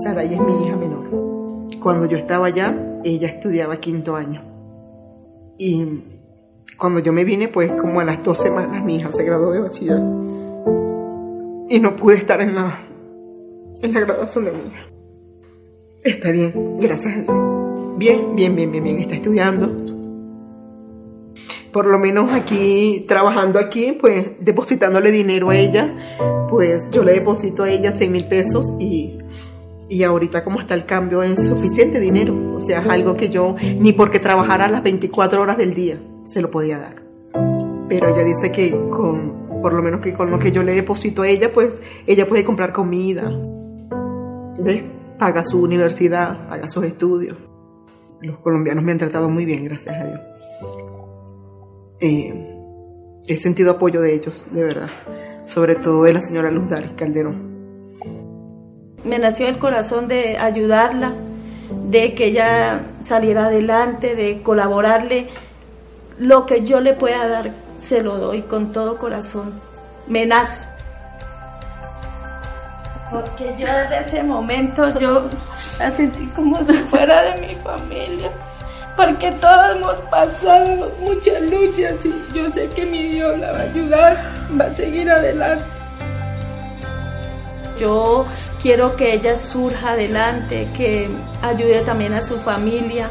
Saray es mi hija menor. Cuando yo estaba allá, ella estudiaba quinto año. Y cuando yo me vine, pues como a las dos semanas mi hija se graduó de bachiller. Y no pude estar en la, en la graduación de mi hija. Está bien, gracias a Dios. Bien, bien, bien, bien, bien, está estudiando. Por lo menos aquí, trabajando aquí, pues depositándole dinero a ella, pues yo le deposito a ella 6 mil pesos y y ahorita como está el cambio es suficiente dinero, o sea, es algo que yo ni porque trabajara las 24 horas del día se lo podía dar. Pero ella dice que con, por lo menos que con lo que yo le deposito a ella, pues ella puede comprar comida, ¿ves? Paga su universidad, paga sus estudios. Los colombianos me han tratado muy bien, gracias a Dios. Eh, he sentido apoyo de ellos, de verdad. Sobre todo de la señora Luz Dari Calderón me nació el corazón de ayudarla, de que ella saliera adelante, de colaborarle. Lo que yo le pueda dar, se lo doy con todo corazón. Me nace. Porque yo desde ese momento yo la sentí como si fuera de mi familia. Porque todos hemos pasado muchas luchas y yo sé que mi Dios la va a ayudar, va a seguir adelante. Yo quiero que ella surja adelante, que ayude también a su familia,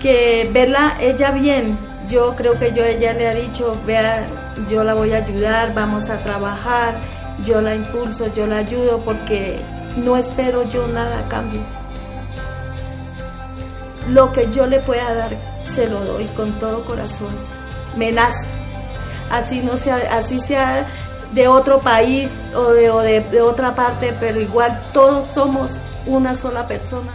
que verla ella bien. Yo creo que yo ella le ha dicho, vea, yo la voy a ayudar, vamos a trabajar, yo la impulso, yo la ayudo porque no espero yo nada a cambio. Lo que yo le pueda dar, se lo doy con todo corazón. Me nace. Así no sea, así sea de otro país o, de, de, de otra parte, pero igual todos somos una sola persona.